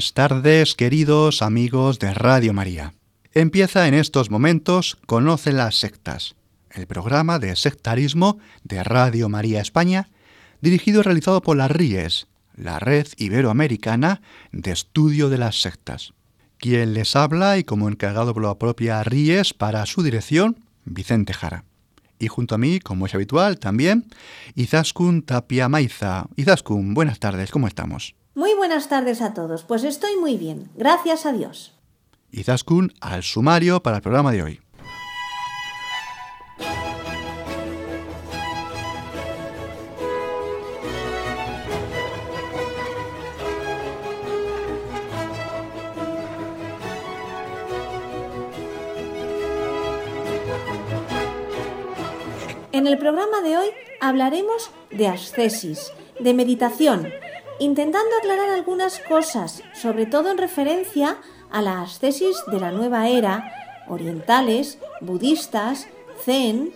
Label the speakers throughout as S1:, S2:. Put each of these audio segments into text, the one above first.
S1: Buenas tardes, queridos amigos de Radio María. Empieza en estos momentos Conoce las sectas, el programa de sectarismo de Radio María España, dirigido y realizado por la RIES, la Red Iberoamericana de Estudio de las Sectas. Quien les habla y como encargado por la propia RIES para su dirección, Vicente Jara. Y junto a mí, como es habitual, también Izaskun Tapia Maiza. Izaskun, buenas tardes, ¿cómo estamos?
S2: Muy buenas tardes a todos. Pues estoy muy bien, gracias a Dios.
S1: Izaskun al sumario para el programa de hoy.
S2: En el programa de hoy hablaremos de ascesis, de meditación, intentando aclarar algunas cosas, sobre todo en referencia a la ascesis de la nueva era, orientales, budistas, zen,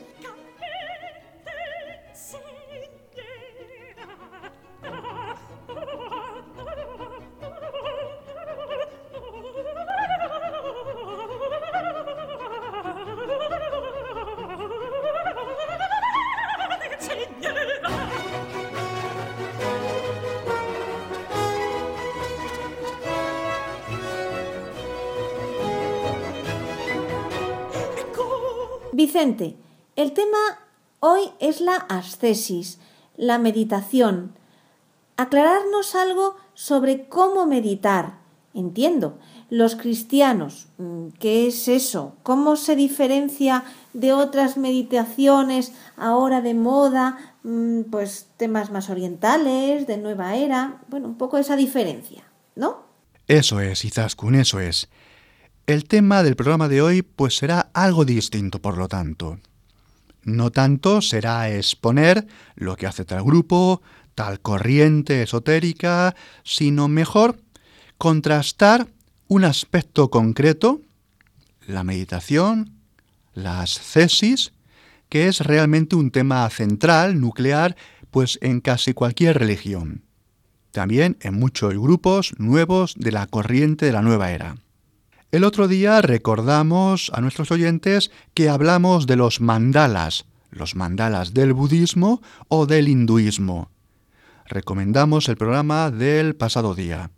S2: El tema hoy es la ascesis, la meditación. Aclararnos algo sobre cómo meditar. Entiendo, los cristianos, mm, ¿qué es eso? ¿Cómo se diferencia de otras meditaciones ahora de moda? Mm, pues temas más orientales, de nueva era. Bueno, un poco esa diferencia, ¿no?
S1: Eso es, Izaskun, eso es. El tema del programa de hoy pues será algo distinto, por lo tanto. No tanto será exponer lo que hace tal grupo, tal corriente esotérica, sino mejor contrastar un aspecto concreto, la meditación, las cesis, que es realmente un tema central, nuclear, pues en casi cualquier religión. También en muchos grupos nuevos de la corriente de la nueva era. El otro día recordamos a nuestros oyentes que hablamos de los mandalas, los mandalas del budismo o del hinduismo. Recomendamos el programa del pasado día.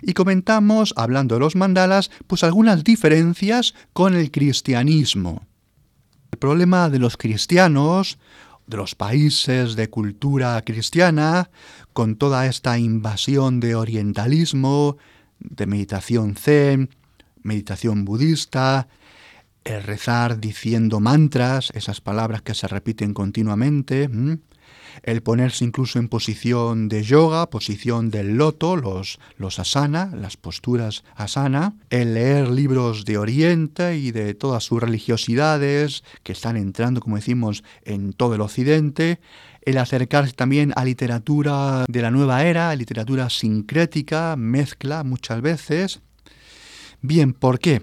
S1: Y comentamos, hablando de los mandalas, pues algunas diferencias con el cristianismo. El problema de los cristianos, de los países de cultura cristiana, con toda esta invasión de orientalismo, de meditación zen, meditación budista, el rezar diciendo mantras, esas palabras que se repiten continuamente, el ponerse incluso en posición de yoga, posición del loto, los, los asana, las posturas asana, el leer libros de Oriente y de todas sus religiosidades que están entrando, como decimos, en todo el Occidente, el acercarse también a literatura de la nueva era, literatura sincrética, mezcla muchas veces, Bien, ¿por qué?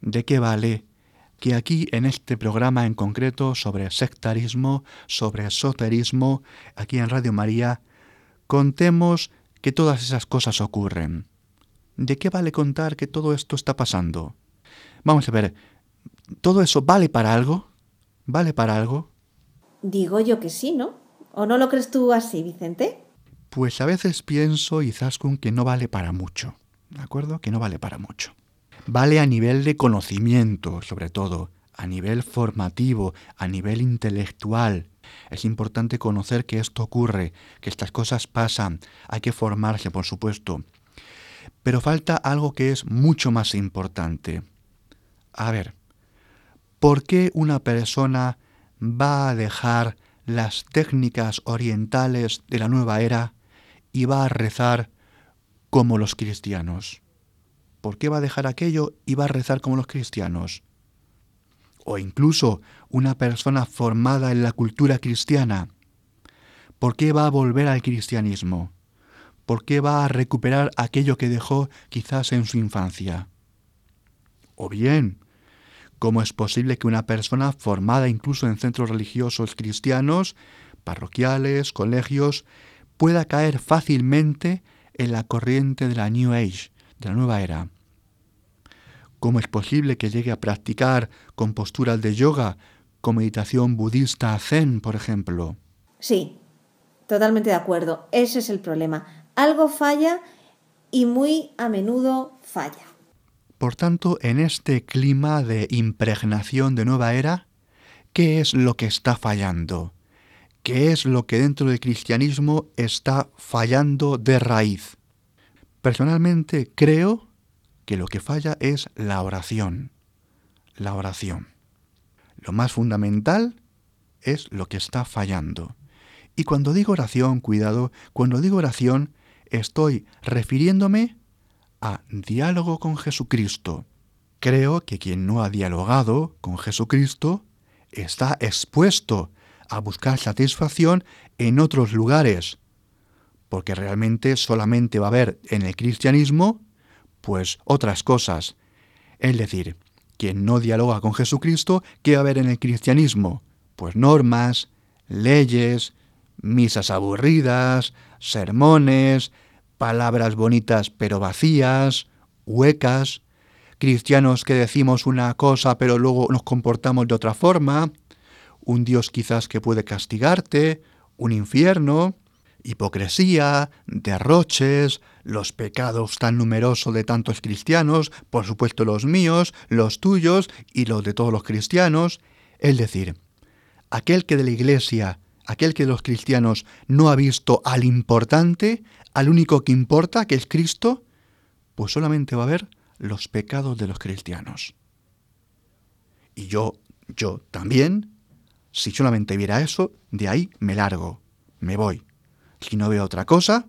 S1: ¿De qué vale que aquí en este programa en concreto sobre sectarismo, sobre esoterismo, aquí en Radio María, contemos que todas esas cosas ocurren? ¿De qué vale contar que todo esto está pasando? Vamos a ver, ¿todo eso vale para algo? ¿Vale para algo?
S2: Digo yo que sí, ¿no? ¿O no lo crees tú así, Vicente?
S1: Pues a veces pienso, Izaskun, que no vale para mucho. ¿De acuerdo? Que no vale para mucho. Vale a nivel de conocimiento, sobre todo, a nivel formativo, a nivel intelectual. Es importante conocer que esto ocurre, que estas cosas pasan, hay que formarse, por supuesto. Pero falta algo que es mucho más importante. A ver, ¿por qué una persona va a dejar las técnicas orientales de la nueva era y va a rezar como los cristianos? ¿Por qué va a dejar aquello y va a rezar como los cristianos? O incluso una persona formada en la cultura cristiana, ¿por qué va a volver al cristianismo? ¿Por qué va a recuperar aquello que dejó quizás en su infancia? O bien, ¿cómo es posible que una persona formada incluso en centros religiosos cristianos, parroquiales, colegios, pueda caer fácilmente en la corriente de la New Age, de la nueva era? ¿Cómo es posible que llegue a practicar con posturas de yoga, con meditación budista zen, por ejemplo?
S2: Sí, totalmente de acuerdo. Ese es el problema algo falla y muy a menudo falla.
S1: Por tanto, en este clima de impregnación de nueva era, ¿qué es lo que está fallando? ¿Qué es lo que dentro del cristianismo está fallando de raíz? Personalmente creo que lo que falla es la oración. La oración. Lo más fundamental es lo que está fallando. Y cuando digo oración, cuidado, cuando digo oración, estoy refiriéndome a diálogo con Jesucristo. Creo que quien no ha dialogado con Jesucristo está expuesto a buscar satisfacción en otros lugares, porque realmente solamente va a haber en el cristianismo pues otras cosas. Es decir, quien no dialoga con Jesucristo, ¿qué va a haber en el cristianismo? Pues normas, leyes, misas aburridas, sermones, palabras bonitas pero vacías, huecas, cristianos que decimos una cosa pero luego nos comportamos de otra forma, un Dios quizás que puede castigarte, un infierno, hipocresía, derroches, los pecados tan numerosos de tantos cristianos, por supuesto los míos, los tuyos y los de todos los cristianos, es decir, aquel que de la Iglesia aquel que los cristianos no ha visto al importante, al único que importa, que es Cristo, pues solamente va a ver los pecados de los cristianos. Y yo, yo también, si solamente viera eso, de ahí me largo, me voy. Si no veo otra cosa,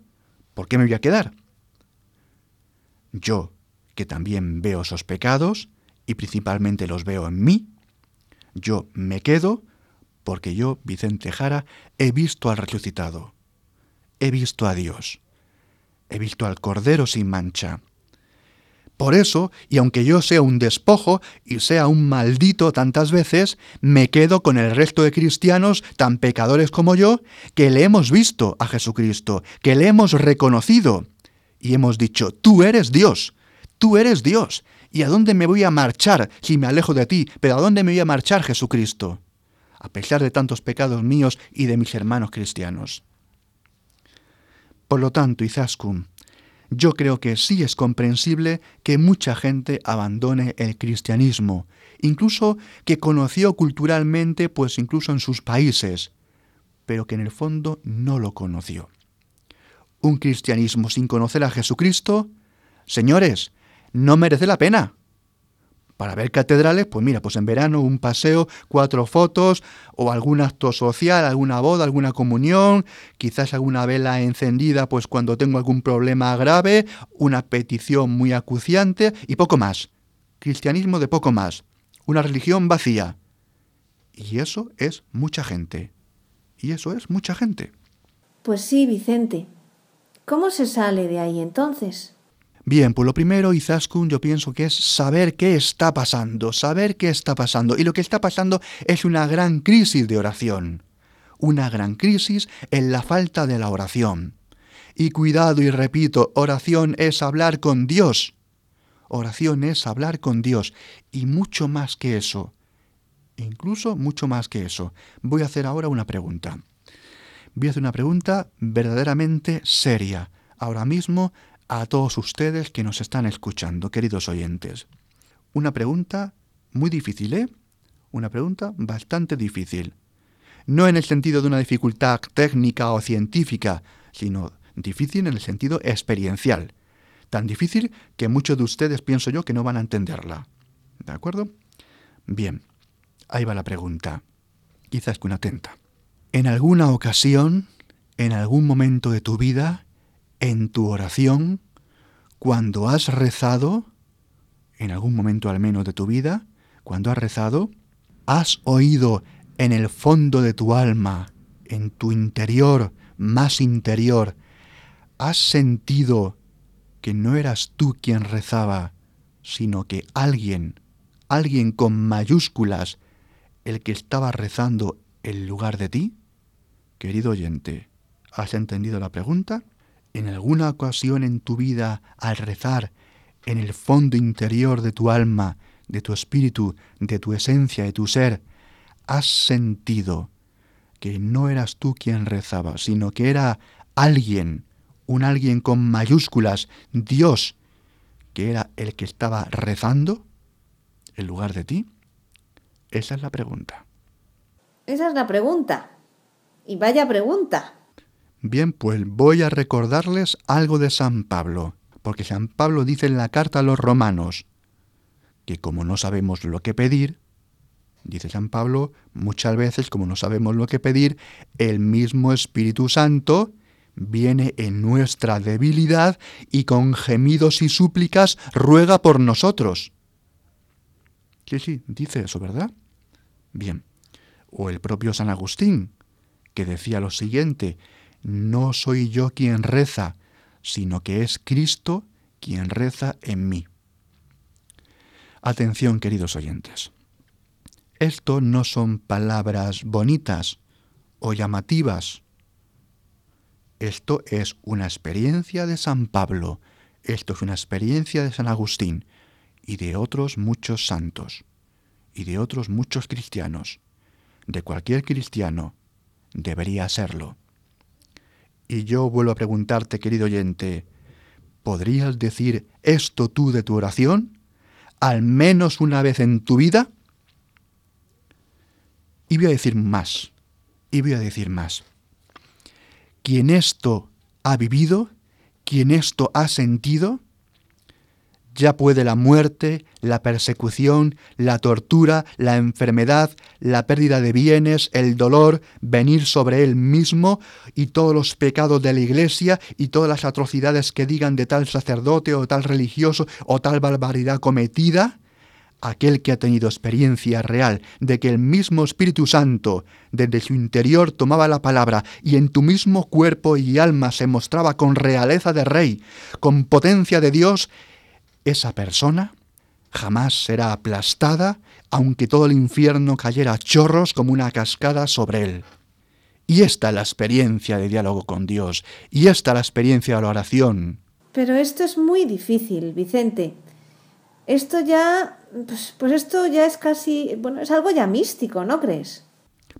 S1: ¿por qué me voy a quedar? Yo, que también veo esos pecados, y principalmente los veo en mí, yo me quedo porque yo, Vicente Jara, he visto al resucitado, he visto a Dios, he visto al Cordero sin mancha. Por eso, y aunque yo sea un despojo y sea un maldito tantas veces, me quedo con el resto de cristianos tan pecadores como yo, que le hemos visto a Jesucristo, que le hemos reconocido y hemos dicho, tú eres Dios, tú eres Dios. ¿Y a dónde me voy a marchar si me alejo de ti? Pero ¿a dónde me voy a marchar, Jesucristo? a pesar de tantos pecados míos y de mis hermanos cristianos. Por lo tanto, Izaskun, yo creo que sí es comprensible que mucha gente abandone el cristianismo, incluso que conoció culturalmente, pues incluso en sus países, pero que en el fondo no lo conoció. Un cristianismo sin conocer a Jesucristo, señores, no merece la pena. Para ver catedrales, pues mira, pues en verano un paseo, cuatro fotos o algún acto social, alguna boda, alguna comunión, quizás alguna vela encendida, pues cuando tengo algún problema grave, una petición muy acuciante y poco más. Cristianismo de poco más. Una religión vacía. Y eso es mucha gente. Y eso es mucha gente.
S2: Pues sí, Vicente. ¿Cómo se sale de ahí entonces?
S1: Bien, pues lo primero, Izaskun, yo pienso que es saber qué está pasando, saber qué está pasando. Y lo que está pasando es una gran crisis de oración. Una gran crisis en la falta de la oración. Y cuidado y repito, oración es hablar con Dios. Oración es hablar con Dios. Y mucho más que eso. Incluso mucho más que eso. Voy a hacer ahora una pregunta. Voy a hacer una pregunta verdaderamente seria. Ahora mismo a todos ustedes que nos están escuchando, queridos oyentes. Una pregunta muy difícil, ¿eh? Una pregunta bastante difícil. No en el sentido de una dificultad técnica o científica, sino difícil en el sentido experiencial. Tan difícil que muchos de ustedes pienso yo que no van a entenderla. ¿De acuerdo? Bien, ahí va la pregunta. Quizás que una atenta. ¿En alguna ocasión, en algún momento de tu vida, en tu oración, cuando has rezado, en algún momento al menos de tu vida, cuando has rezado, has oído en el fondo de tu alma, en tu interior más interior, has sentido que no eras tú quien rezaba, sino que alguien, alguien con mayúsculas, el que estaba rezando en lugar de ti? Querido oyente, ¿has entendido la pregunta? ¿En alguna ocasión en tu vida, al rezar, en el fondo interior de tu alma, de tu espíritu, de tu esencia, de tu ser, has sentido que no eras tú quien rezaba, sino que era alguien, un alguien con mayúsculas, Dios, que era el que estaba rezando en lugar de ti? Esa es la pregunta.
S2: Esa es la pregunta. Y vaya pregunta.
S1: Bien, pues voy a recordarles algo de San Pablo, porque San Pablo dice en la carta a los romanos que como no sabemos lo que pedir, dice San Pablo, muchas veces como no sabemos lo que pedir, el mismo Espíritu Santo viene en nuestra debilidad y con gemidos y súplicas ruega por nosotros. Sí, sí, dice eso, ¿verdad? Bien. O el propio San Agustín, que decía lo siguiente, no soy yo quien reza, sino que es Cristo quien reza en mí. Atención, queridos oyentes. Esto no son palabras bonitas o llamativas. Esto es una experiencia de San Pablo, esto es una experiencia de San Agustín y de otros muchos santos y de otros muchos cristianos. De cualquier cristiano debería serlo. Y yo vuelvo a preguntarte, querido oyente, ¿podrías decir esto tú de tu oración? ¿Al menos una vez en tu vida? Y voy a decir más, y voy a decir más. Quien esto ha vivido, quien esto ha sentido, ya puede la muerte, la persecución, la tortura, la enfermedad, la pérdida de bienes, el dolor, venir sobre él mismo y todos los pecados de la iglesia y todas las atrocidades que digan de tal sacerdote o tal religioso o tal barbaridad cometida, aquel que ha tenido experiencia real de que el mismo Espíritu Santo desde su interior tomaba la palabra y en tu mismo cuerpo y alma se mostraba con realeza de rey, con potencia de Dios, esa persona jamás será aplastada, aunque todo el infierno cayera a chorros como una cascada sobre él. Y esta es la experiencia de diálogo con Dios, y esta es la experiencia de la oración.
S2: Pero esto es muy difícil, Vicente. Esto ya, pues, pues esto ya es casi, bueno, es algo ya místico, ¿no crees?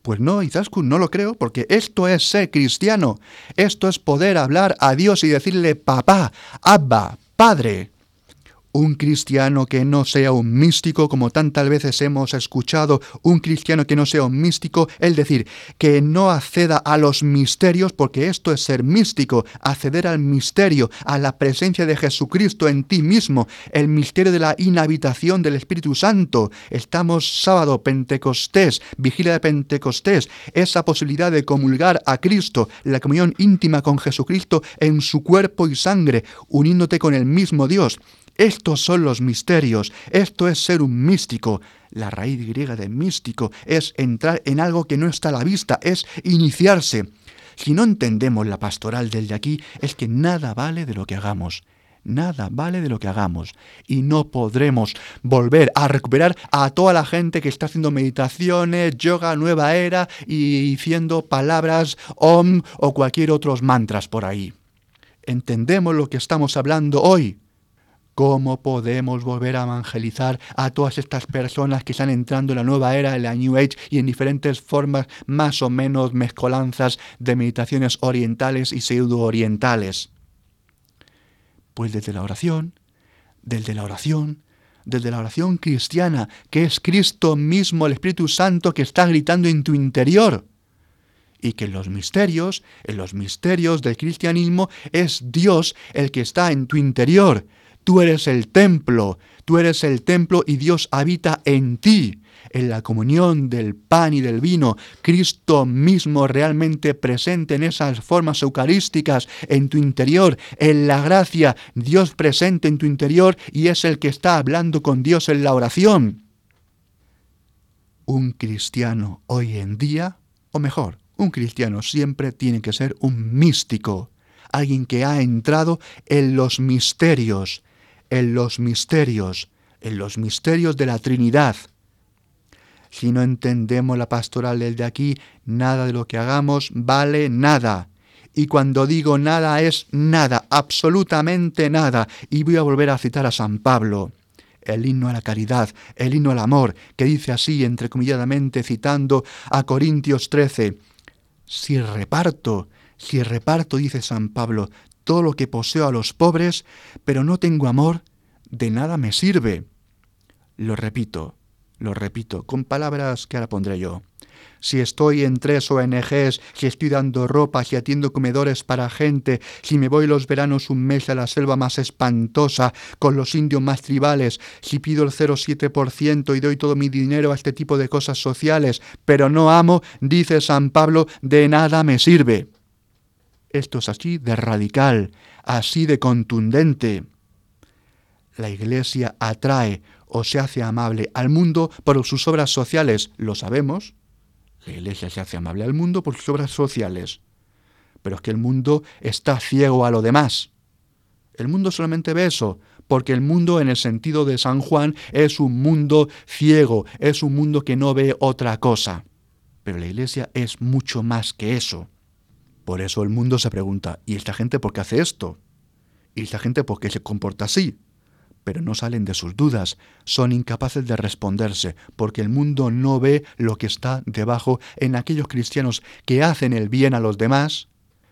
S1: Pues no, Izaskun, no lo creo, porque esto es ser cristiano. Esto es poder hablar a Dios y decirle papá, abba, padre un cristiano que no sea un místico, como tantas veces hemos escuchado, un cristiano que no sea un místico, es decir, que no acceda a los misterios, porque esto es ser místico, acceder al misterio, a la presencia de Jesucristo en ti mismo, el misterio de la inhabitación del Espíritu Santo. Estamos sábado, Pentecostés, vigilia de Pentecostés, esa posibilidad de comulgar a Cristo, la comunión íntima con Jesucristo en su cuerpo y sangre, uniéndote con el mismo Dios. Estos son los misterios, esto es ser un místico. La raíz griega de místico es entrar en algo que no está a la vista, es iniciarse. Si no entendemos la pastoral del de aquí, es que nada vale de lo que hagamos. Nada vale de lo que hagamos. Y no podremos volver a recuperar a toda la gente que está haciendo meditaciones, yoga, nueva era y diciendo palabras om o cualquier otros mantras por ahí. ¿Entendemos lo que estamos hablando hoy? ¿Cómo podemos volver a evangelizar a todas estas personas que están entrando en la nueva era, en la New Age y en diferentes formas más o menos mezcolanzas de meditaciones orientales y pseudo-orientales? Pues desde la oración, desde la oración, desde la oración cristiana, que es Cristo mismo, el Espíritu Santo, que está gritando en tu interior. Y que en los misterios, en los misterios del cristianismo, es Dios el que está en tu interior Tú eres el templo, tú eres el templo y Dios habita en ti. en la comunión del pan y del vino, Cristo mismo realmente presente en esas formas eucarísticas en tu interior, en la gracia, Dios presente en tu interior y es el que está hablando con Dios en la oración. Un cristiano hoy en día, o mejor, un cristiano siempre tiene que ser un místico, alguien que ha entrado en los misterios, en los misterios, en los misterios de la Trinidad. Si no entendemos la pastoral del de aquí, nada de lo que hagamos vale nada. Y cuando digo nada es nada, absolutamente nada. Y voy a volver a citar a San Pablo, el himno a la caridad, el himno al amor, que dice así, entrecomilladamente, citando a Corintios 13, si reparto, si reparto, dice San Pablo, todo lo que poseo a los pobres, pero no tengo amor, de nada me sirve. Lo repito, lo repito, con palabras que ahora pondré yo. Si estoy en tres ONGs, si estoy dando ropa, si atiendo comedores para gente, si me voy los veranos un mes a la selva más espantosa, con los indios más tribales, si pido el 0,7% y doy todo mi dinero a este tipo de cosas sociales, pero no amo, dice San Pablo, de nada me sirve. Esto es así de radical, así de contundente la Iglesia atrae o se hace amable al mundo por sus obras sociales, lo sabemos. La Iglesia se hace amable al mundo por sus obras sociales. Pero es que el mundo está ciego a lo demás. El mundo solamente ve eso, porque el mundo en el sentido de San Juan es un mundo ciego, es un mundo que no ve otra cosa. Pero la Iglesia es mucho más que eso. Por eso el mundo se pregunta, ¿y esta gente por qué hace esto? ¿Y esta gente por qué se comporta así? pero no salen de sus dudas, son incapaces de responderse, porque el mundo no ve lo que está debajo en aquellos cristianos que hacen el bien a los demás,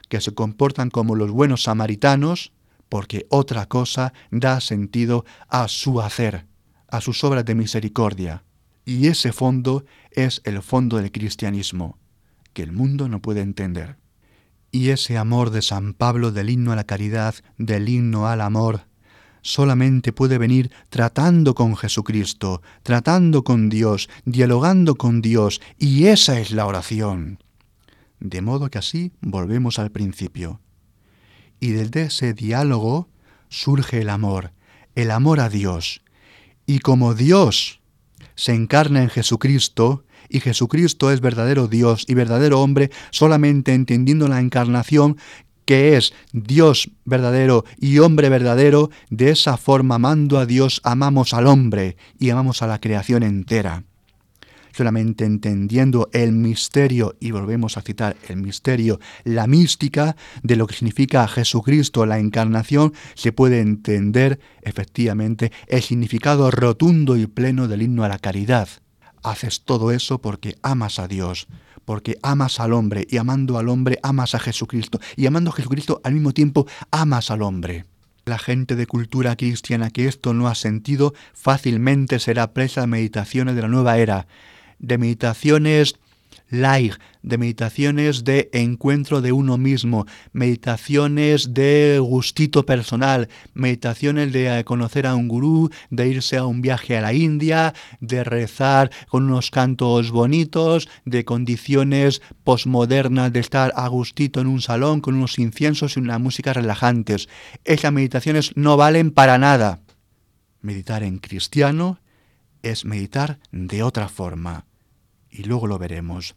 S1: que se comportan como los buenos samaritanos, porque otra cosa da sentido a su hacer, a sus obras de misericordia. Y ese fondo es el fondo del cristianismo, que el mundo no puede entender. Y ese amor de San Pablo del himno a la caridad, del himno al amor, solamente puede venir tratando con Jesucristo, tratando con Dios, dialogando con Dios, y esa es la oración. De modo que así volvemos al principio. Y desde ese diálogo surge el amor, el amor a Dios. Y como Dios se encarna en Jesucristo, y Jesucristo es verdadero Dios y verdadero hombre, solamente entendiendo la encarnación que es Dios verdadero y hombre verdadero, de esa forma, amando a Dios, amamos al hombre y amamos a la creación entera. Solamente entendiendo el misterio, y volvemos a citar el misterio, la mística de lo que significa Jesucristo, la encarnación, se puede entender efectivamente el significado rotundo y pleno del himno a la caridad. Haces todo eso porque amas a Dios, porque amas al hombre y amando al hombre amas a Jesucristo y amando a Jesucristo al mismo tiempo amas al hombre. La gente de cultura cristiana que esto no ha sentido fácilmente será presa de meditaciones de la nueva era, de meditaciones laig, de meditaciones de encuentro de uno mismo, meditaciones de gustito personal, meditaciones de conocer a un gurú, de irse a un viaje a la India, de rezar con unos cantos bonitos, de condiciones posmodernas de estar a gustito en un salón con unos inciensos y una música relajantes. Esas meditaciones no valen para nada. Meditar en cristiano es meditar de otra forma y luego lo veremos.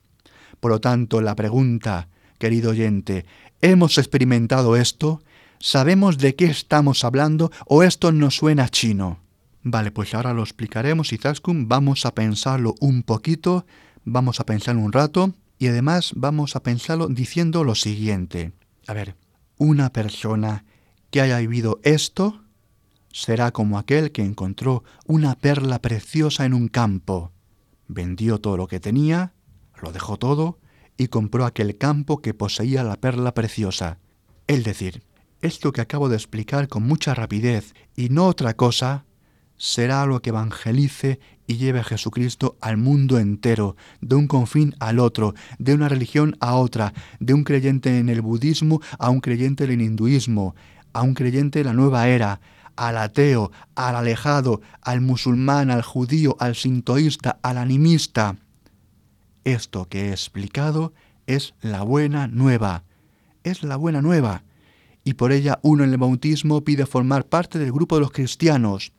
S1: Por lo tanto, la pregunta, querido oyente, ¿hemos experimentado esto? ¿Sabemos de qué estamos hablando o esto nos suena chino? Vale, pues ahora lo explicaremos y Zaskum vamos a pensarlo un poquito, vamos a pensarlo un rato y además vamos a pensarlo diciendo lo siguiente. A ver, una persona que haya vivido esto será como aquel que encontró una perla preciosa en un campo vendió todo lo que tenía, lo dejó todo y compró aquel campo que poseía la perla preciosa. Es decir, esto que acabo de explicar con mucha rapidez y no otra cosa, será lo que evangelice y lleve a Jesucristo al mundo entero, de un confín al otro, de una religión a otra, de un creyente en el budismo a un creyente en el hinduismo, a un creyente en la nueva era, al ateo, al alejado, al musulmán, al judío, al sintoísta, al animista. Esto que he explicado es la buena nueva. Es la buena nueva. Y por ella uno en el bautismo pide formar parte del grupo de los cristianos.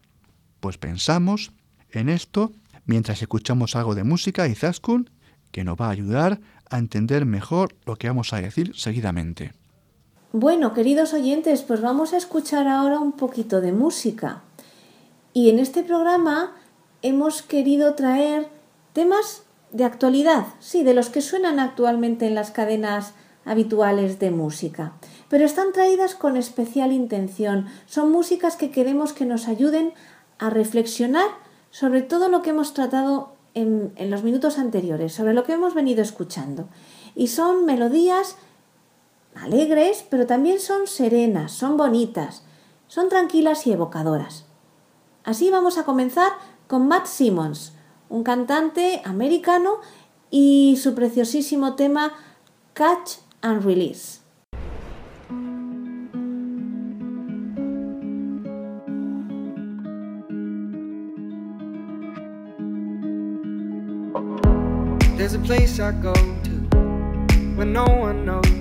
S1: Pues pensamos en esto mientras escuchamos algo de música y Zaskun que nos va a ayudar a entender mejor lo que vamos a decir seguidamente.
S3: Bueno, queridos oyentes, pues vamos a escuchar ahora un poquito de música. Y en este programa hemos querido traer temas de actualidad, sí, de los que suenan actualmente en las cadenas habituales de música, pero están traídas con especial intención. Son músicas que queremos que nos ayuden a reflexionar sobre todo lo que hemos tratado en, los minutos anteriores, sobre lo que hemos venido escuchando. Y son melodías alegres, pero también son serenas, son bonitas, son tranquilas y evocadoras. Así vamos a comenzar con Matt Simmons, un cantante americano y su preciosísimo tema Catch and Release. There's a place I go to when no one knows.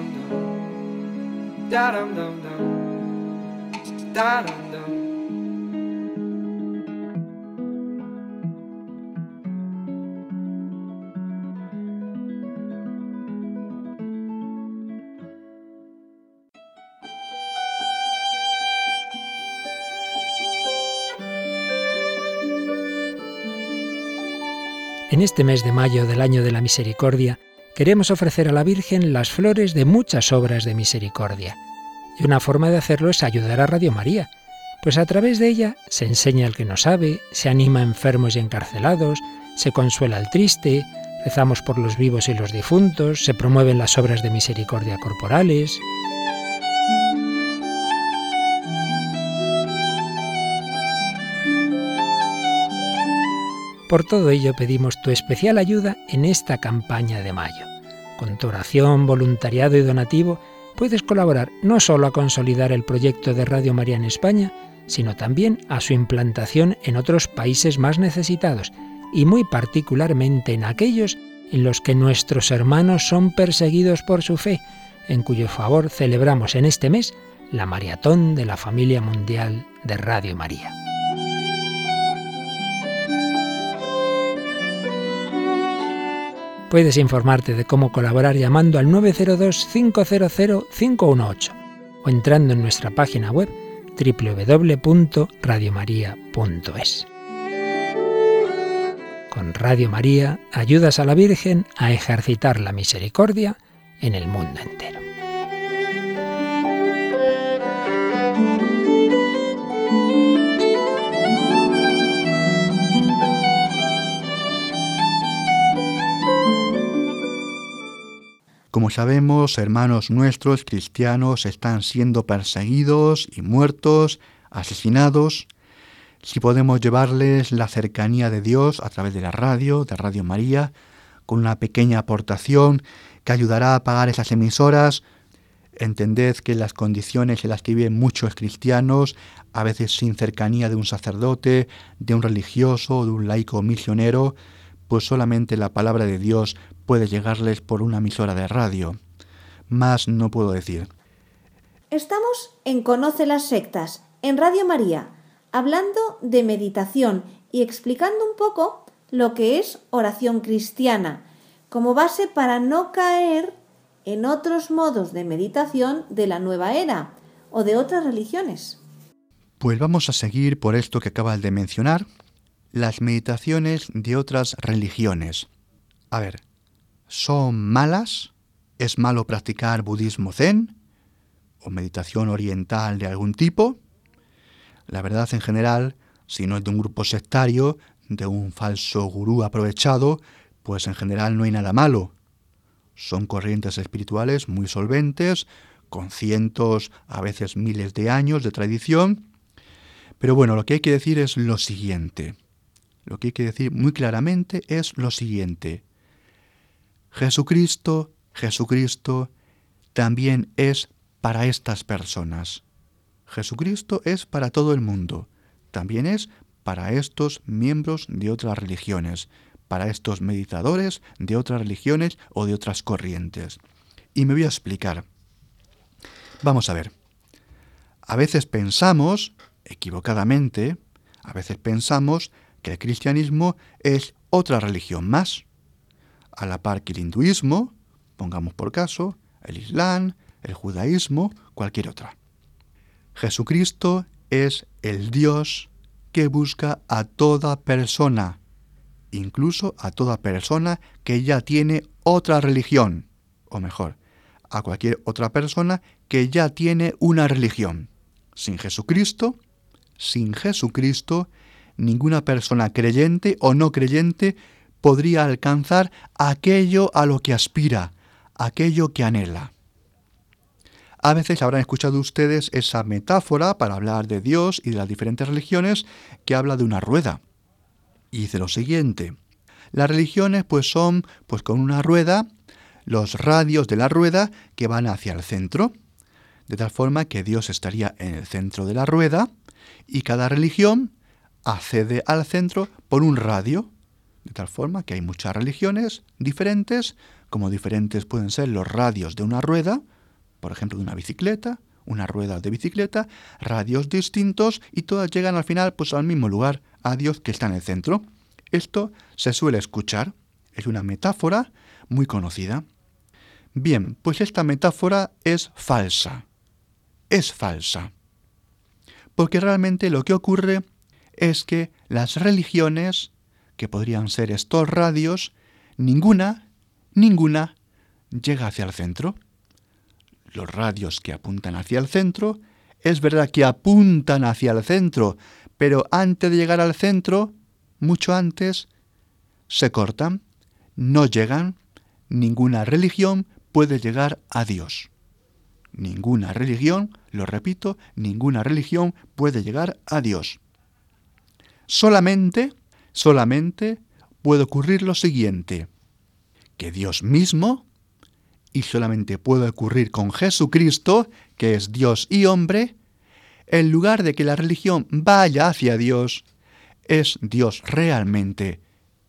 S4: En este mes de mayo del año de la misericordia, queremos ofrecer a la Virgen las flores de muchas obras de misericordia. Y una forma de hacerlo es ayudar a Radio María, pues a través de ella se enseña al que no sabe, se anima a enfermos y encarcelados, se consuela al triste, rezamos por los vivos y los difuntos, se promueven las obras de misericordia corporales. Por todo ello pedimos tu especial ayuda en esta campaña de mayo. Con tu oración, voluntariado y donativo puedes colaborar no solo a consolidar el proyecto de Radio María en España, sino también a su implantación en otros países más necesitados y muy particularmente en aquellos en los que nuestros hermanos son perseguidos por su fe, en cuyo favor celebramos en este mes la maratón de la familia mundial de Radio María. Puedes informarte de cómo colaborar llamando al 902-500-518 o entrando en nuestra página web www.radiomaria.es. Con Radio María ayudas a la Virgen a ejercitar la misericordia en el mundo entero.
S1: Como sabemos, hermanos nuestros cristianos están siendo perseguidos y muertos, asesinados, si podemos llevarles la cercanía de Dios a través de la radio, de Radio María, con una pequeña aportación que ayudará a pagar esas emisoras. Entended que las condiciones en las que viven muchos cristianos, a veces sin cercanía de un sacerdote, de un religioso, de un laico misionero, pues solamente la palabra de Dios puede llegarles por una emisora de radio. Más no puedo decir.
S2: Estamos en Conoce las Sectas, en Radio María hablando de meditación y explicando un poco lo que es oración cristiana, como base para no caer en otros modos de meditación de la nueva era o de otras religiones.
S1: Pues vamos a seguir por esto que acabas de mencionar, las meditaciones de otras religiones. A ver, ¿son malas? ¿Es malo practicar budismo zen o meditación oriental de algún tipo? La verdad en general, si no es de un grupo sectario, de un falso gurú aprovechado, pues en general no hay nada malo. Son corrientes espirituales muy solventes, con cientos, a veces miles de años de tradición. Pero bueno, lo que hay que decir es lo siguiente. Lo que hay que decir muy claramente es lo siguiente. Jesucristo, Jesucristo también es para estas personas. Jesucristo es para todo el mundo, también es para estos miembros de otras religiones, para estos meditadores de otras religiones o de otras corrientes. Y me voy a explicar. Vamos a ver. A veces pensamos, equivocadamente, a veces pensamos que el cristianismo es otra religión más, a la par que el hinduismo, pongamos por caso, el islam, el judaísmo, cualquier otra. Jesucristo es el Dios que busca a toda persona, incluso a toda persona que ya tiene otra religión, o mejor, a cualquier otra persona que ya tiene una religión. Sin Jesucristo, sin Jesucristo, ninguna persona creyente o no creyente podría alcanzar aquello a lo que aspira, aquello que anhela. A veces habrán escuchado ustedes esa metáfora para hablar de Dios y de las diferentes religiones que habla de una rueda. Y dice lo siguiente, las religiones pues son pues con una rueda, los radios de la rueda que van hacia el centro, de tal forma que Dios estaría en el centro de la rueda y cada religión accede al centro por un radio, de tal forma que hay muchas religiones diferentes, como diferentes pueden ser los radios de una rueda, por ejemplo, de una bicicleta, una rueda de bicicleta, radios distintos y todas llegan al final pues al mismo lugar, a Dios que está en el centro. Esto se suele escuchar, es una metáfora muy conocida. Bien, pues esta metáfora es falsa. Es falsa. Porque realmente lo que ocurre es que las religiones, que podrían ser estos radios, ninguna, ninguna llega hacia el centro los radios que apuntan hacia el centro, es verdad que apuntan hacia el centro, pero antes de llegar al centro, mucho antes, se cortan, no llegan, ninguna religión puede llegar a Dios. Ninguna religión, lo repito, ninguna religión puede llegar a Dios. Solamente solamente puede ocurrir lo siguiente, que Dios mismo, y solamente puede ocurrir con Jesucristo, que es Dios y hombre, en lugar de que la religión vaya hacia Dios, es Dios realmente,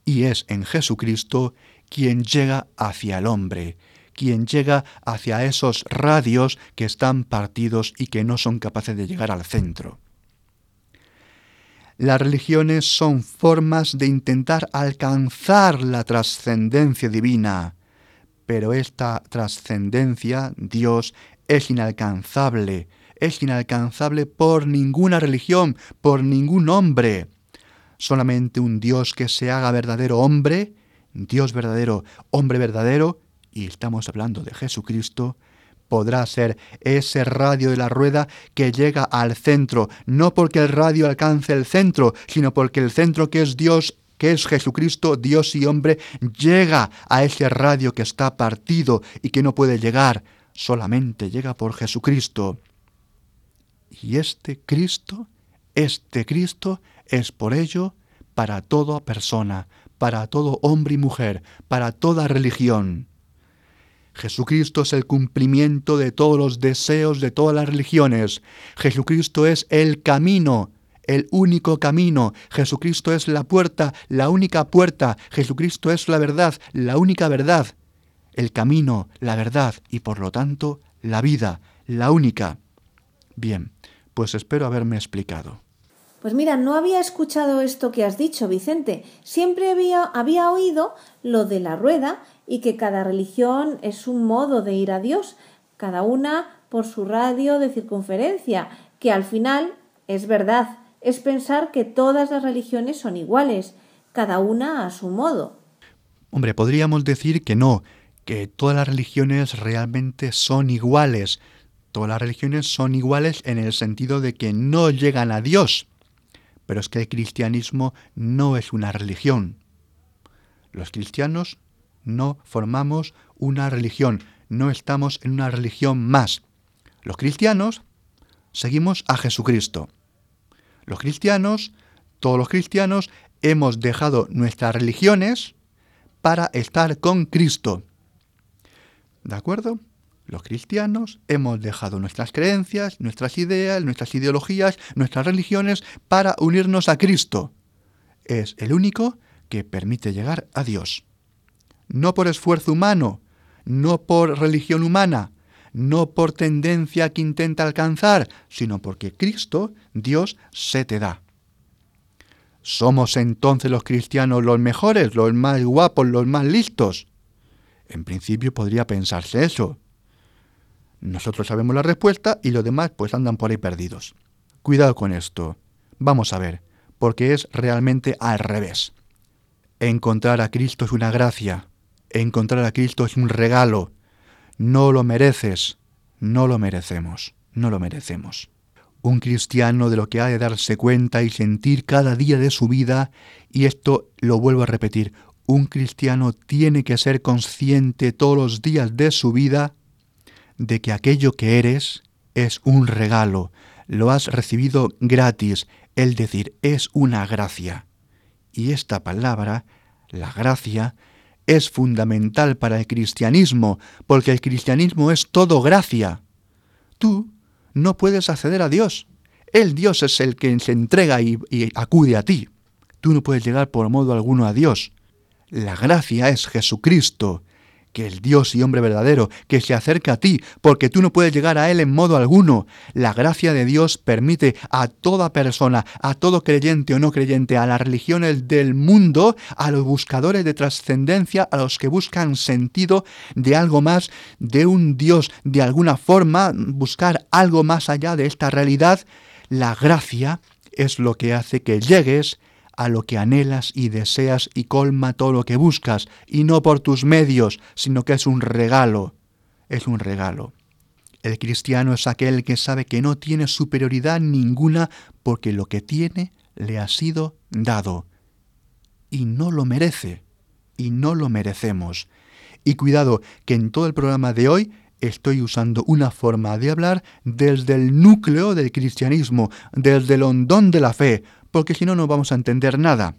S1: y es en Jesucristo quien llega hacia el hombre, quien llega hacia esos radios que están partidos y que no son capaces de llegar al centro. Las religiones son formas de intentar alcanzar la trascendencia divina, pero esta trascendencia, Dios, es inalcanzable, es inalcanzable por ninguna religión, por ningún hombre. Solamente un Dios que se haga verdadero hombre, Dios verdadero, hombre verdadero, y estamos hablando de Jesucristo, podrá ser ese radio de la rueda que llega al centro, no porque el radio alcance el centro, sino porque el centro que es Dios que es Jesucristo, Dios y hombre, llega a ese radio que está partido y que no puede llegar, solamente llega por Jesucristo. Y este Cristo, este Cristo es por ello para toda persona, para todo hombre y mujer, para toda religión. Jesucristo es el cumplimiento de todos los deseos de todas las religiones. Jesucristo es el camino, el único camino. Jesucristo es la puerta, la única puerta. Jesucristo es la verdad, la única verdad. El camino, la verdad y por lo tanto la vida, la única. Bien, pues espero haberme explicado.
S2: Pues mira, no había escuchado esto que has dicho, Vicente. Siempre había, había oído lo de la rueda y que cada religión es un modo de ir a Dios, cada una por su radio de circunferencia, que al final es verdad, es pensar que todas las religiones son iguales, cada una a su modo.
S1: Hombre, podríamos decir que no, que todas las religiones realmente son iguales. Todas las religiones son iguales en el sentido de que no llegan a Dios. Pero es que el cristianismo no es una religión. Los cristianos no formamos una religión, no estamos en una religión más. Los cristianos seguimos a Jesucristo. Los cristianos, todos los cristianos, hemos dejado nuestras religiones para estar con Cristo. ¿De acuerdo? Los cristianos hemos dejado nuestras creencias, nuestras ideas, nuestras ideologías, nuestras religiones para unirnos a Cristo. Es el único que permite llegar a Dios. No por esfuerzo humano, no por religión humana, no por tendencia que intenta alcanzar, sino porque Cristo, Dios, se te da. ¿Somos entonces los cristianos los mejores, los más guapos, los más listos? En principio podría pensarse eso. Nosotros sabemos la respuesta y los demás pues andan por ahí perdidos. Cuidado con esto. Vamos a ver, porque es realmente al revés. Encontrar a Cristo es una gracia. Encontrar a Cristo es un regalo. No lo mereces. No lo merecemos. No lo merecemos. Un cristiano de lo que ha de darse cuenta y sentir cada día de su vida, y esto lo vuelvo a repetir, un cristiano tiene que ser consciente todos los días de su vida de que aquello que eres es un regalo, lo has recibido gratis, es decir, es una gracia. Y esta palabra, la gracia, es fundamental para el cristianismo, porque el cristianismo es todo gracia. Tú no puedes acceder a Dios. El Dios es el que se entrega y, y acude a ti. Tú no puedes llegar por modo alguno a Dios. La gracia es Jesucristo, que el Dios y hombre verdadero, que se acerca a ti, porque tú no puedes llegar a Él en modo alguno. La gracia de Dios permite a toda persona, a todo creyente o no creyente, a las religiones del mundo, a los buscadores de trascendencia, a los que buscan sentido de algo más, de un Dios, de alguna forma, buscar algo más allá de esta realidad. La gracia es lo que hace que llegues a lo que anhelas y deseas y colma todo lo que buscas, y no por tus medios, sino que es un regalo, es un regalo. El cristiano es aquel que sabe que no tiene superioridad ninguna porque lo que tiene le ha sido dado. Y no lo merece, y no lo merecemos. Y cuidado, que en todo el programa de hoy estoy usando una forma de hablar desde el núcleo del cristianismo, desde el hondón de la fe, porque si no no vamos a entender nada.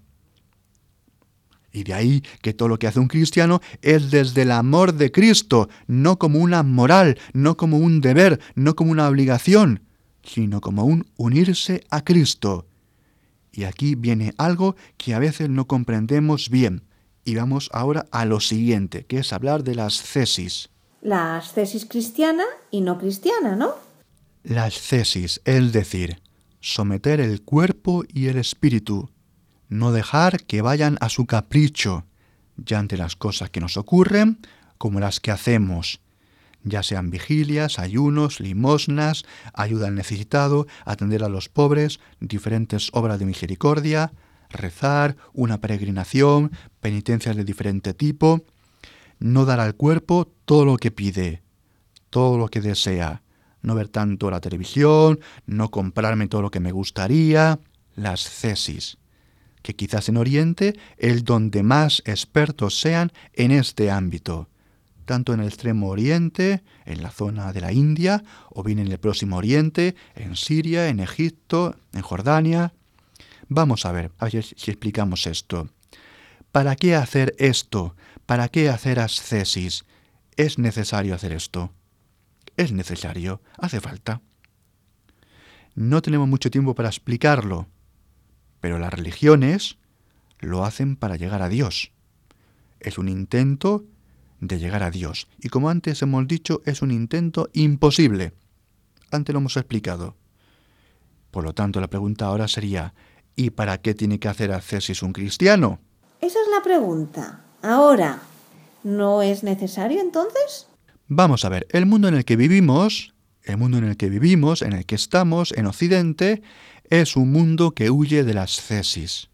S1: Y de ahí que todo lo que hace un cristiano es desde el amor de Cristo, no como una moral, no como un deber, no como una obligación, sino como un unirse a Cristo. Y aquí viene algo que a veces no comprendemos bien. Y vamos ahora a lo siguiente, que es hablar de las cesis.
S2: La ascesis cristiana y no cristiana, ¿no?
S1: Las cesis, es decir, someter el cuerpo y el espíritu, no dejar que vayan a su capricho, ya ante las cosas que nos ocurren como las que hacemos, ya sean vigilias, ayunos, limosnas, ayuda al necesitado, atender a los pobres, diferentes obras de misericordia, rezar, una peregrinación, penitencias de diferente tipo, no dar al cuerpo todo lo que pide, todo lo que desea, no ver tanto la televisión, no comprarme todo lo que me gustaría, las cesis que quizás en Oriente es donde más expertos sean en este ámbito, tanto en el extremo Oriente, en la zona de la India, o bien en el próximo Oriente, en Siria, en Egipto, en Jordania. Vamos a ver, a ver si explicamos esto. ¿Para qué hacer esto? ¿Para qué hacer ascesis? ¿Es necesario hacer esto? Es necesario, hace falta. No tenemos mucho tiempo para explicarlo, pero las religiones lo hacen para llegar a Dios. Es un intento de llegar a Dios. Y como antes hemos dicho, es un intento imposible. Antes lo hemos explicado. Por lo tanto, la pregunta ahora sería, ¿y para qué tiene que hacer accesis un cristiano?
S2: Esa es la pregunta. Ahora, ¿no es necesario entonces?
S1: Vamos a ver, el mundo en el que vivimos, el mundo en el que vivimos, en el que estamos, en Occidente, es un mundo que huye de las cesis.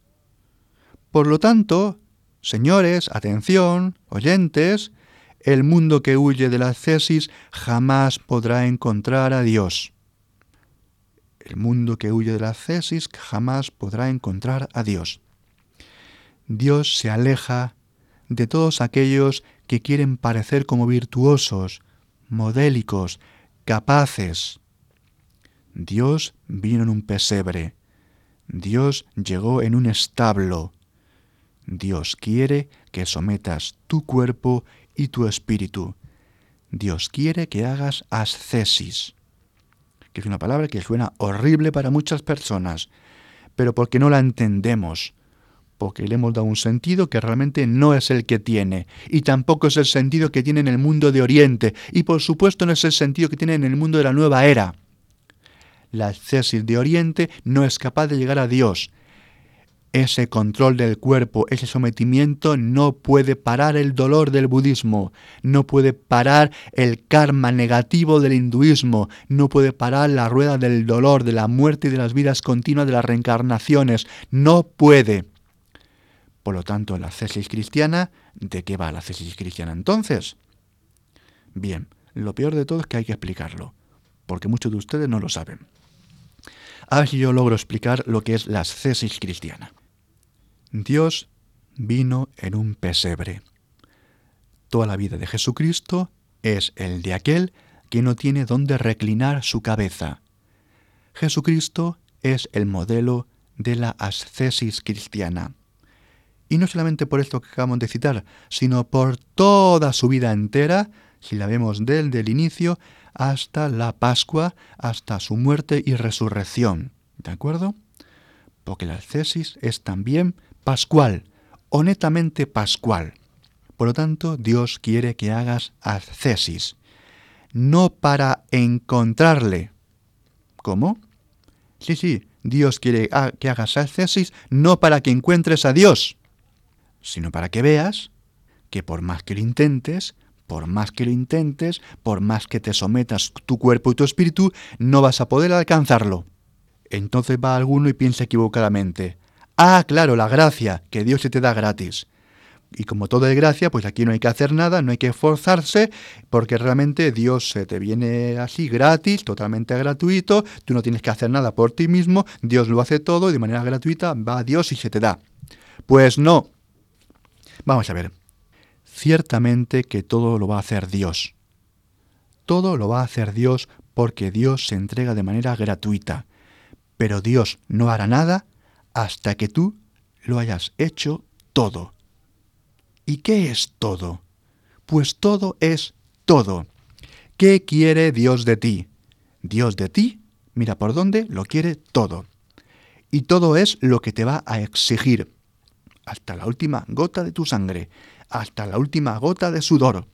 S1: Por lo tanto, señores, atención, oyentes, el mundo que huye de las cesis jamás podrá encontrar a Dios. El mundo que huye de las cesis jamás podrá encontrar a Dios. Dios se aleja de todos aquellos que quieren parecer como virtuosos, modélicos, capaces. Dios vino en un pesebre. Dios llegó en un establo. Dios quiere que sometas tu cuerpo y tu espíritu. Dios quiere que hagas ascesis, que es una palabra que suena horrible para muchas personas, pero porque no la entendemos, porque le hemos dado un sentido que realmente no es el que tiene, y tampoco es el sentido que tiene en el mundo de Oriente, y por supuesto no es el sentido que tiene en el mundo de la nueva era la ascesis de Oriente no es capaz de llegar a Dios. Ese control del cuerpo, ese sometimiento no puede parar el dolor del budismo, no puede parar el karma negativo del hinduismo, no puede parar la rueda del dolor, de la muerte y de las vidas continuas de las reencarnaciones, no puede. Por lo tanto, la ascesis cristiana, ¿de qué va la ascesis cristiana entonces? Bien, lo peor de todo es que hay que explicarlo, porque muchos de ustedes no lo saben. A ver si yo logro explicar lo que es la ascesis cristiana. Dios vino en un pesebre. Toda la vida de Jesucristo es el de aquel que no tiene dónde reclinar su cabeza. Jesucristo es el modelo de la ascesis cristiana. Y no solamente por esto que acabamos de citar, sino por toda su vida entera, si la vemos desde el inicio, hasta la Pascua, hasta su muerte y resurrección. ¿De acuerdo? Porque la ascesis es también pascual, honestamente pascual. Por lo tanto, Dios quiere que hagas ascesis, no para encontrarle. ¿Cómo? Sí, sí, Dios quiere que hagas ascesis no para que encuentres a Dios, sino para que veas que por más que lo intentes, por más que lo intentes, por más que te sometas tu cuerpo y tu espíritu, no vas a poder alcanzarlo. Entonces va alguno y piensa equivocadamente, ah, claro, la gracia, que Dios se te da gratis. Y como todo es gracia, pues aquí no hay que hacer nada, no hay que esforzarse, porque realmente Dios se te viene así gratis, totalmente gratuito, tú no tienes que hacer nada por ti mismo, Dios lo hace todo y de manera gratuita va a Dios y se te da. Pues no. Vamos a ver ciertamente que todo lo va a hacer Dios. Todo lo va a hacer Dios porque Dios se entrega de manera gratuita. Pero Dios no hará nada hasta que tú lo hayas hecho todo. ¿Y qué es todo? Pues todo es todo. ¿Qué quiere Dios de ti? Dios de ti, mira por dónde, lo quiere todo. Y todo es lo que te va a exigir, hasta la última gota de tu sangre, hasta la última gota de sudor.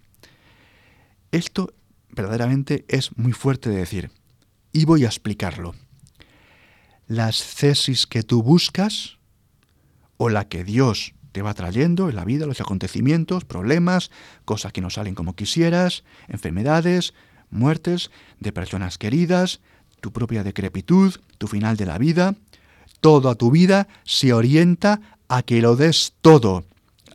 S1: Esto verdaderamente es muy fuerte de decir, y voy a explicarlo. Las cesis que tú buscas, o la que Dios te va trayendo en la vida, los acontecimientos, problemas, cosas que no salen como quisieras, enfermedades, muertes de personas queridas, tu propia decrepitud, tu final de la vida, toda tu vida se orienta a que lo des todo,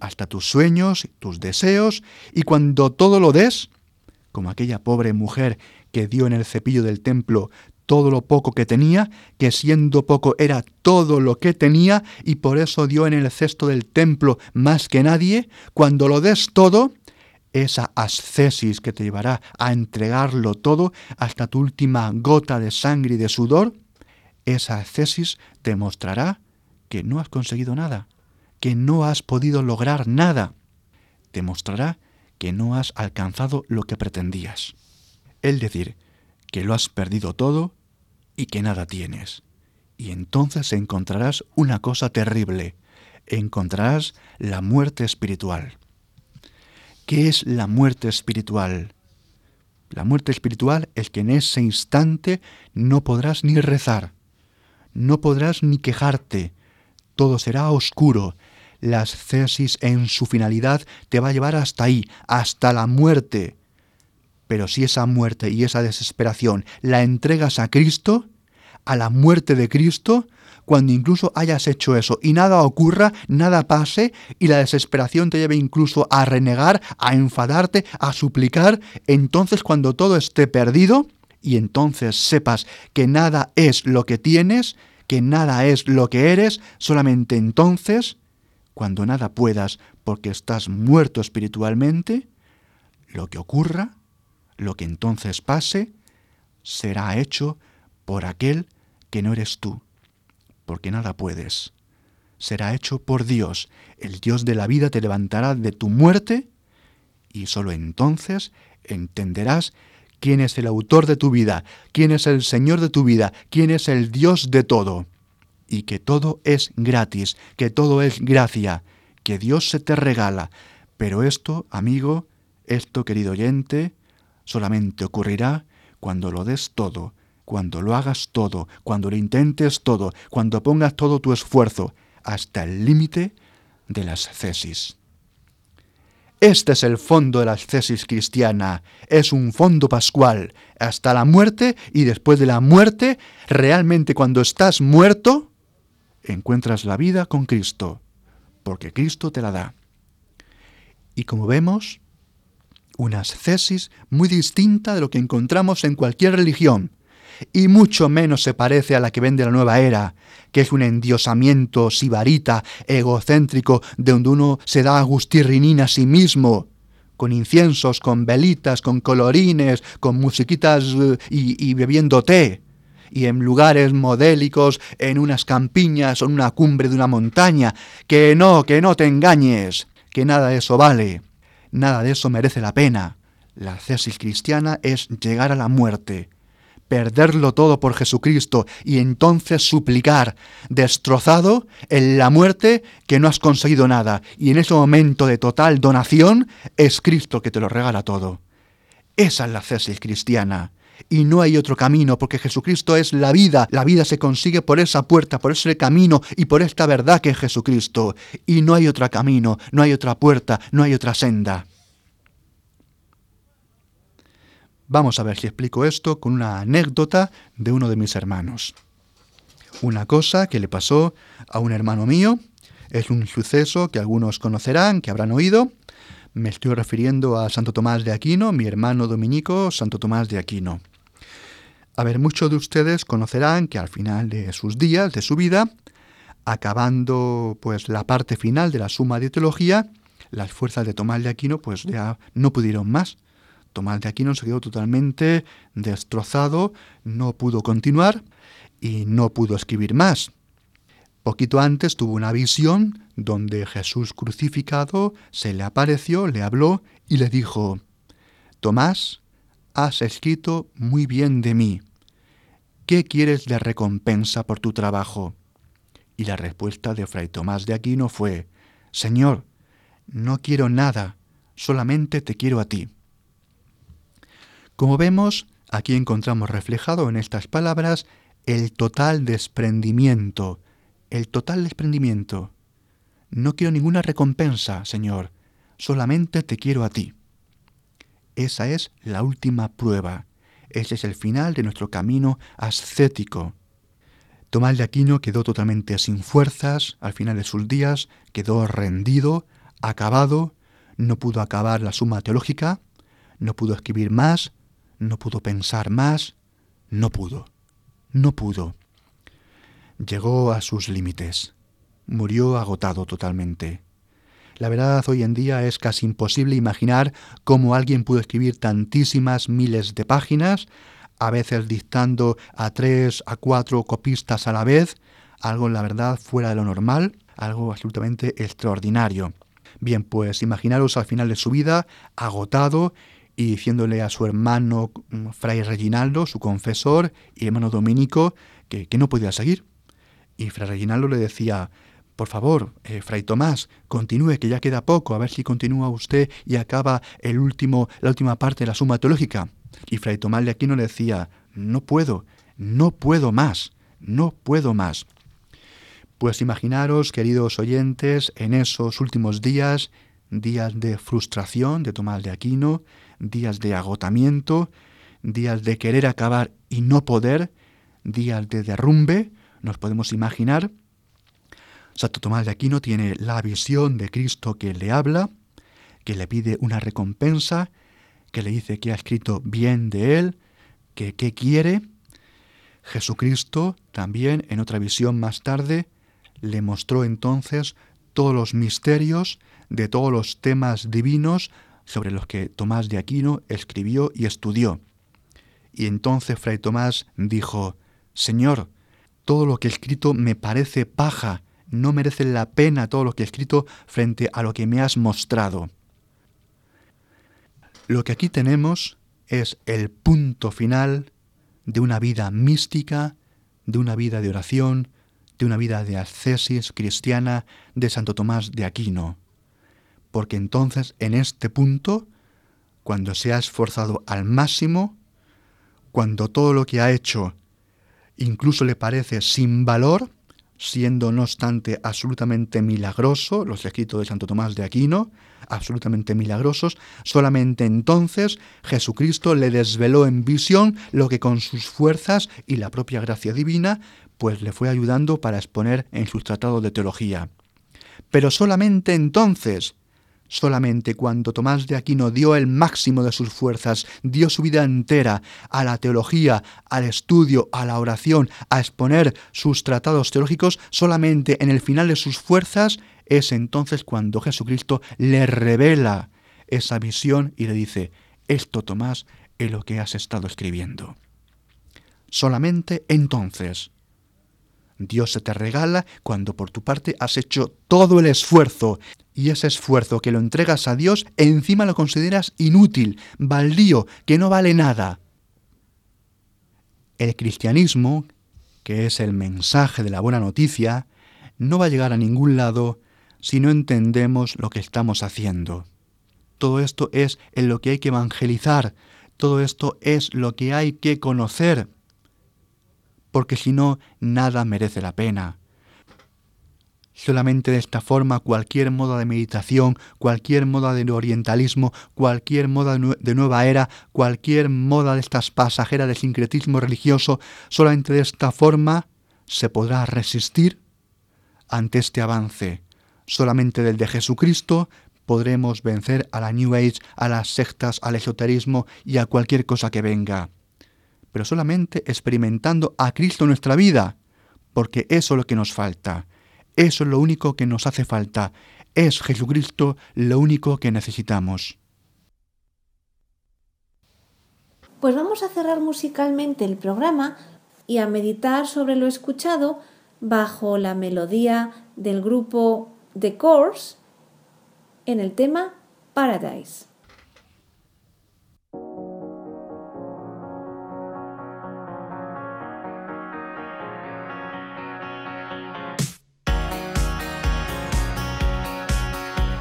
S1: hasta tus sueños, tus deseos, y cuando todo lo des, como aquella pobre mujer que dio en el cepillo del templo todo lo poco que tenía, que siendo poco era todo lo que tenía y por eso dio en el cesto del templo más que nadie, cuando lo des todo, esa ascesis que te llevará a entregarlo todo hasta tu última gota de sangre y de sudor, esa ascesis te mostrará que no has conseguido nada, que no has podido lograr nada. Te mostrará que no has alcanzado lo que pretendías. Es decir, que lo has perdido todo y que nada tienes. Y entonces encontrarás una cosa terrible, encontrarás la muerte espiritual. ¿Qué es la muerte espiritual? La muerte espiritual es que en ese instante no podrás ni rezar, no podrás ni quejarte, todo será oscuro, las cesis en su finalidad te va a llevar hasta ahí, hasta la muerte. Pero si esa muerte y esa desesperación la entregas a Cristo, a la muerte de Cristo, cuando incluso hayas hecho eso y nada ocurra, nada pase y la desesperación te lleve incluso a renegar, a enfadarte, a suplicar, entonces cuando todo esté perdido y entonces sepas que nada es lo que tienes, que nada es lo que eres, solamente entonces, cuando nada puedas porque estás muerto espiritualmente, lo que ocurra lo que entonces pase será hecho por aquel que no eres tú, porque nada puedes. Será hecho por Dios. El Dios de la vida te levantará de tu muerte y sólo entonces entenderás quién es el autor de tu vida, quién es el Señor de tu vida, quién es el Dios de todo. Y que todo es gratis, que todo es gracia, que Dios se te regala. Pero esto, amigo, esto, querido oyente, solamente ocurrirá cuando lo des todo, cuando lo hagas todo, cuando lo intentes todo, cuando pongas todo tu esfuerzo hasta el límite de las cesis. Este es el fondo de la cesis cristiana. Es un fondo pascual. Hasta la muerte y después de la muerte, realmente cuando estás muerto, encuentras la vida con Cristo, porque Cristo te la da. Y como vemos, una ascesis muy distinta de lo que encontramos en cualquier religión, y mucho menos se parece a la que vende la nueva era, que es un endiosamiento sibarita, egocéntrico, de donde uno se da agustirrinina a sí mismo, con inciensos, con velitas, con colorines, con musiquitas eh, y, y bebiendo té y en lugares modélicos, en unas campiñas o en una cumbre de una montaña. Que no, que no te engañes, que nada de eso vale. Nada de eso merece la pena. La cesis cristiana es llegar a la muerte, perderlo todo por Jesucristo y entonces suplicar, destrozado en la muerte, que no has conseguido nada. Y en ese momento de total donación es Cristo que te lo regala todo. Esa es la cesis cristiana. Y no hay otro camino, porque Jesucristo es la vida. La vida se consigue por esa puerta, por ese camino y por esta verdad que es Jesucristo. Y no hay otro camino, no hay otra puerta, no hay otra senda. Vamos a ver si explico esto con una anécdota de uno de mis hermanos. Una cosa que le pasó a un hermano mío, es un suceso que algunos conocerán, que habrán oído. Me estoy refiriendo a Santo Tomás de Aquino, mi hermano dominico Santo Tomás de Aquino. A ver, muchos de ustedes conocerán que al final de sus días, de su vida, acabando pues la parte final de la suma de teología, las fuerzas de Tomás de Aquino pues ya no pudieron más Tomás de Aquino se quedó totalmente destrozado, no pudo continuar y no pudo escribir más. Poquito antes tuvo una visión donde Jesús crucificado se le apareció, le habló y le dijo, Tomás, has escrito muy bien de mí. ¿Qué quieres de recompensa por tu trabajo? Y la respuesta de Fray Tomás de Aquino fue, Señor, no quiero nada, solamente te quiero a ti. Como vemos, aquí encontramos reflejado en estas palabras el total desprendimiento, el total desprendimiento. No quiero ninguna recompensa, Señor, solamente te quiero a ti. Esa es la última prueba, ese es el final de nuestro camino ascético. Tomás de Aquino quedó totalmente sin fuerzas al final de sus días, quedó rendido, acabado, no pudo acabar la suma teológica, no pudo escribir más, no pudo pensar más, no pudo, no pudo. Llegó a sus límites, murió agotado totalmente. La verdad hoy en día es casi imposible imaginar cómo alguien pudo escribir tantísimas miles de páginas, a veces dictando a tres, a cuatro copistas a la vez, algo la verdad fuera de lo normal, algo absolutamente extraordinario. Bien, pues imaginaros al final de su vida, agotado y diciéndole a su hermano mm, Fray Reginaldo, su confesor, y hermano Dominico, que, que no podía seguir. Y Fray Reginaldo le decía, por favor, eh, Fray Tomás, continúe, que ya queda poco, a ver si continúa usted y acaba el último, la última parte de la suma teológica. Y Fray Tomás de Aquino le decía, no puedo, no puedo más, no puedo más. Pues imaginaros, queridos oyentes, en esos últimos días, días de frustración de Tomás de Aquino, días de agotamiento, días de querer acabar y no poder, días de derrumbe, nos podemos imaginar, Santo Tomás de Aquino tiene la visión de Cristo que le habla, que le pide una recompensa, que le dice que ha escrito bien de él, que qué quiere. Jesucristo también en otra visión más tarde le mostró entonces todos los misterios de todos los temas divinos sobre los que Tomás de Aquino escribió y estudió. Y entonces Fray Tomás dijo, Señor, todo lo que he escrito me parece paja no merece la pena todo lo que he escrito frente a lo que me has mostrado. Lo que aquí tenemos es el punto final de una vida mística, de una vida de oración, de una vida de ascesis cristiana de Santo Tomás de Aquino. Porque entonces en este punto, cuando se ha esforzado al máximo, cuando todo lo que ha hecho incluso le parece sin valor, siendo no obstante absolutamente milagroso, los escritos de Santo Tomás de Aquino, absolutamente milagrosos, solamente entonces Jesucristo le desveló en visión lo que con sus fuerzas y la propia gracia divina, pues le fue ayudando para exponer en sus tratados de teología. Pero solamente entonces, Solamente cuando Tomás de Aquino dio el máximo de sus fuerzas, dio su vida entera a la teología, al estudio, a la oración, a exponer sus tratados teológicos, solamente en el final de sus fuerzas es entonces cuando Jesucristo le revela esa visión y le dice, esto Tomás es lo que has estado escribiendo. Solamente entonces Dios se te regala cuando por tu parte has hecho todo el esfuerzo y ese esfuerzo que lo entregas a Dios encima lo consideras inútil, baldío, que no vale nada. El cristianismo, que es el mensaje de la buena noticia, no va a llegar a ningún lado si no entendemos lo que estamos haciendo. Todo esto es en lo que hay que evangelizar, todo esto es lo que hay que conocer porque si no, nada merece la pena. Solamente de esta forma cualquier moda de meditación, cualquier moda de orientalismo, cualquier moda de nueva era, cualquier moda de estas pasajeras de sincretismo religioso, solamente de esta forma se podrá resistir ante este avance. Solamente del de Jesucristo podremos vencer a la New Age, a las sectas, al esoterismo y a cualquier cosa que venga pero solamente experimentando a Cristo en nuestra vida, porque eso es lo que nos falta, eso es lo único que nos hace falta, es Jesucristo lo único que necesitamos.
S2: Pues vamos a cerrar musicalmente el programa y a meditar sobre lo escuchado, bajo la melodía del grupo The Course en el tema Paradise.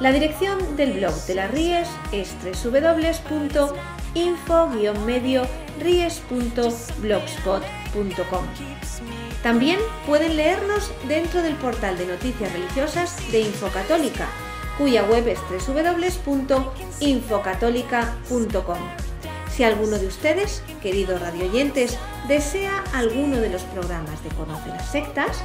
S2: La dirección del blog de las Ries es www.info-ries.blogspot.com. También pueden leernos dentro del portal de noticias religiosas de Infocatólica, cuya web es www.infocatólica.com. Si alguno de ustedes, queridos radioyentes, desea alguno de los programas de Conoce las Sectas,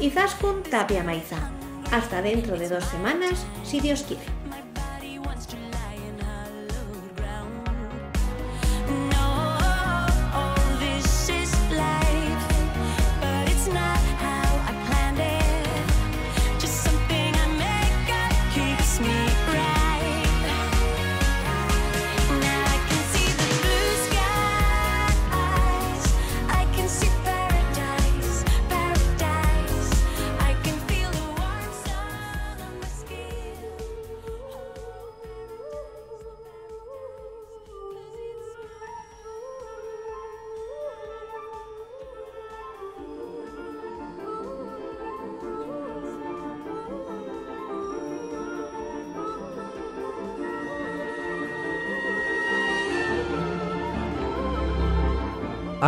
S2: Izaskun Tapia Maiza. Hasta dentro de dos semanas, si Dios quiere.